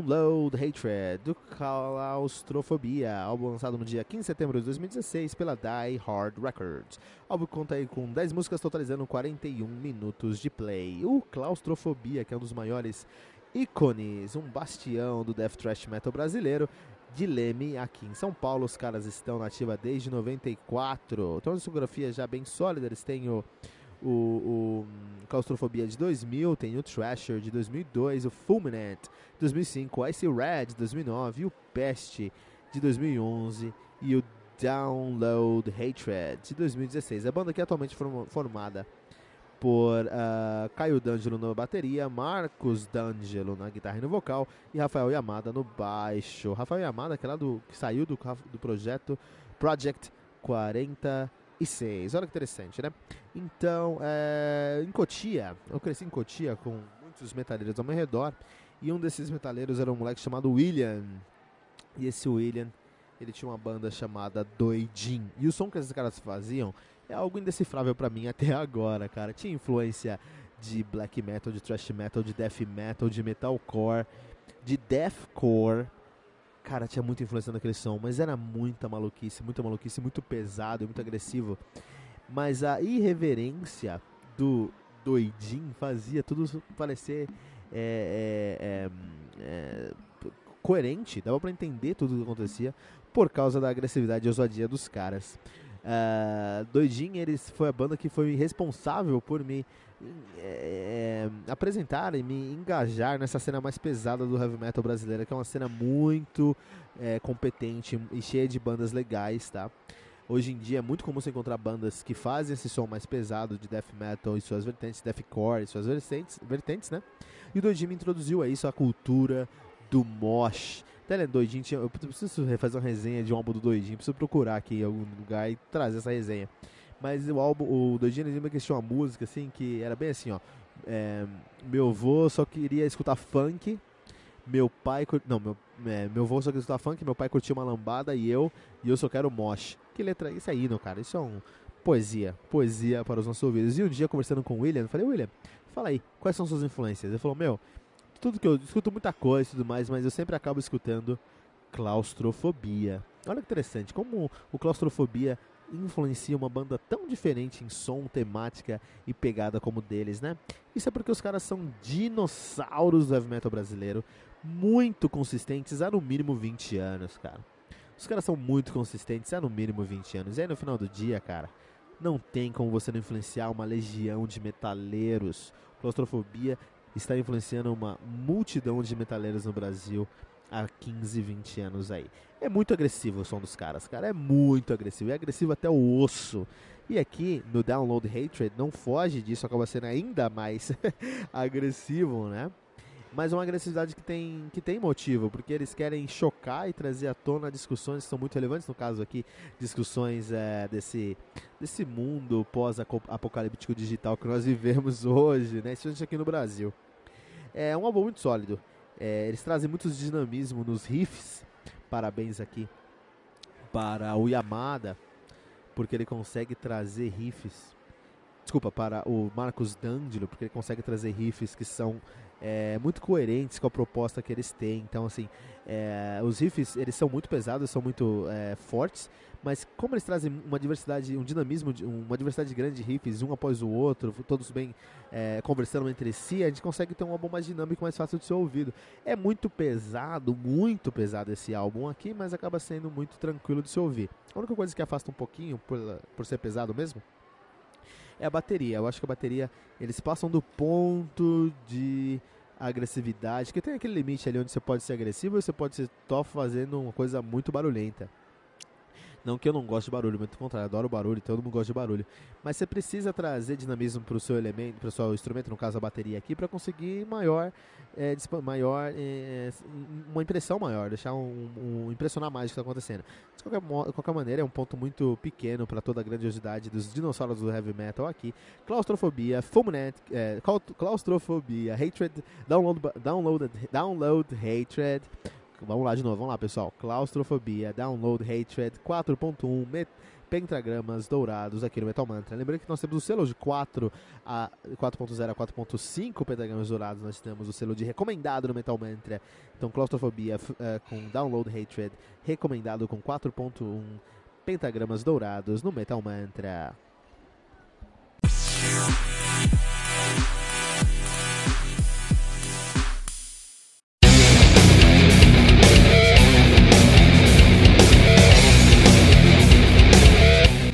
Download Hatred do Claustrofobia, álbum lançado no dia 15 de setembro de 2016 pela Die Hard Records. O álbum conta aí com 10 músicas totalizando 41 minutos de play. O Claustrofobia, que é um dos maiores ícones, um bastião do death thrash metal brasileiro, de Leme aqui em São Paulo. Os caras estão na ativa desde 94. Tem uma discografia já bem sólida, eles têm o o, o Claustrofobia de 2000, tem o Thrasher de 2002, o Fulminant de 2005, o Icy Red de 2009, o Pest de 2011 e o Download Hatred de 2016. A banda que é atualmente formada por uh, Caio D'Angelo na bateria, Marcos D'Angelo na guitarra e no vocal e Rafael Yamada no baixo. Rafael Yamada, que, é lá do, que saiu do, do projeto Project 40 e 6. Olha que interessante, né? Então, é, em Cotia, eu cresci em Cotia com muitos metaleiros ao meu redor. E um desses metaleiros era um moleque chamado William. E esse William, ele tinha uma banda chamada Doidin. E o som que esses caras faziam é algo indecifrável para mim até agora, cara. Tinha influência de black metal, de thrash metal, de death metal, de metalcore, de deathcore Cara, tinha muita influência naquele som, mas era muita maluquice, muita maluquice, muito pesado, muito agressivo. Mas a irreverência do doidinho fazia tudo parecer é, é, é, é, coerente, dava para entender tudo o que acontecia por causa da agressividade e ousadia dos caras. Uh, Doidinho eles foi a banda que foi responsável por me é, apresentar e me engajar nessa cena mais pesada do heavy metal brasileiro, que é uma cena muito é, competente e cheia de bandas legais, tá? Hoje em dia é muito comum você encontrar bandas que fazem esse som mais pesado de death metal e suas vertentes, deathcore e suas vertentes, vertentes, né? E o me introduziu a isso, a cultura do mosh. Até doidinho, eu preciso fazer uma resenha de um álbum do Doidinho, preciso procurar aqui em algum lugar e trazer essa resenha. Mas o álbum, o Doidinho lembra que tinha uma música assim que era bem assim, ó. É, meu avô só queria escutar funk, meu pai. Não, meu, é, meu avô só queria escutar funk, meu pai curtia uma lambada e eu, e eu só quero mosh. Que letra. Isso aí, não, cara. Isso é um. Poesia. Poesia para os nossos ouvidos. E um dia, conversando com o William, eu falei, William, fala aí, quais são suas influências? Ele falou, meu, tudo que eu escuto muita coisa e tudo mais, mas eu sempre acabo escutando claustrofobia. Olha que interessante, como o claustrofobia influencia uma banda tão diferente em som, temática e pegada como deles, né? Isso é porque os caras são dinossauros do heavy metal brasileiro, muito consistentes há no mínimo 20 anos, cara. Os caras são muito consistentes há no mínimo 20 anos. E aí no final do dia, cara, não tem como você não influenciar uma legião de metaleiros. Claustrofobia está influenciando uma multidão de metaleiros no Brasil há 15, 20 anos aí. É muito agressivo o som dos caras, cara. É muito agressivo. É agressivo até o osso. E aqui no Download Hatred não foge disso, acaba sendo ainda mais agressivo, né? Mas é uma agressividade que tem, que tem motivo, porque eles querem chocar e trazer à tona discussões que são muito relevantes, no caso aqui, discussões é, desse, desse mundo pós-apocalíptico digital que nós vivemos hoje, né? Isso aqui no Brasil. É um álbum muito sólido. É, eles trazem muito dinamismo nos riffs. Parabéns aqui para o Yamada, porque ele consegue trazer riffs desculpa, para o Marcos D'Angelo, porque ele consegue trazer riffs que são é, muito coerentes com a proposta que eles têm. Então, assim, é, os riffs eles são muito pesados, são muito é, fortes, mas como eles trazem uma diversidade, um dinamismo, uma diversidade grande de riffs, um após o outro, todos bem é, conversando entre si, a gente consegue ter um álbum mais dinâmico, mais fácil de ser ouvido. É muito pesado, muito pesado esse álbum aqui, mas acaba sendo muito tranquilo de se ouvir. A única coisa que afasta um pouquinho, por, por ser pesado mesmo, é a bateria. Eu acho que a bateria, eles passam do ponto de agressividade, que tem aquele limite ali onde você pode ser agressivo e você pode ser top fazendo uma coisa muito barulhenta. Não que eu não goste de barulho, muito contrário, adoro barulho, todo mundo gosta de barulho. Mas você precisa trazer dinamismo para o seu elemento, para o seu instrumento, no caso a bateria aqui, para conseguir maior, é, maior é, uma impressão maior, deixar um, um impressionar mais o que está acontecendo. De qualquer, qualquer maneira, é um ponto muito pequeno para toda a grandiosidade dos dinossauros do heavy metal aqui. Claustrofobia, Fulminant, é, claustrofobia, hatred, download, download, download hatred. Vamos lá de novo, vamos lá pessoal. Claustrofobia, Download Hatred 4.1, pentagramas dourados aqui no Metal Mantra. Lembrando que nós temos o selo de 4 a 4.0 a 4.5 pentagramas dourados, nós temos o selo de recomendado no Metal Mantra. Então, claustrofobia uh, com Download Hatred, recomendado com 4.1 pentagramas dourados no Metal Mantra.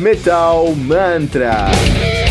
Metal Mantra.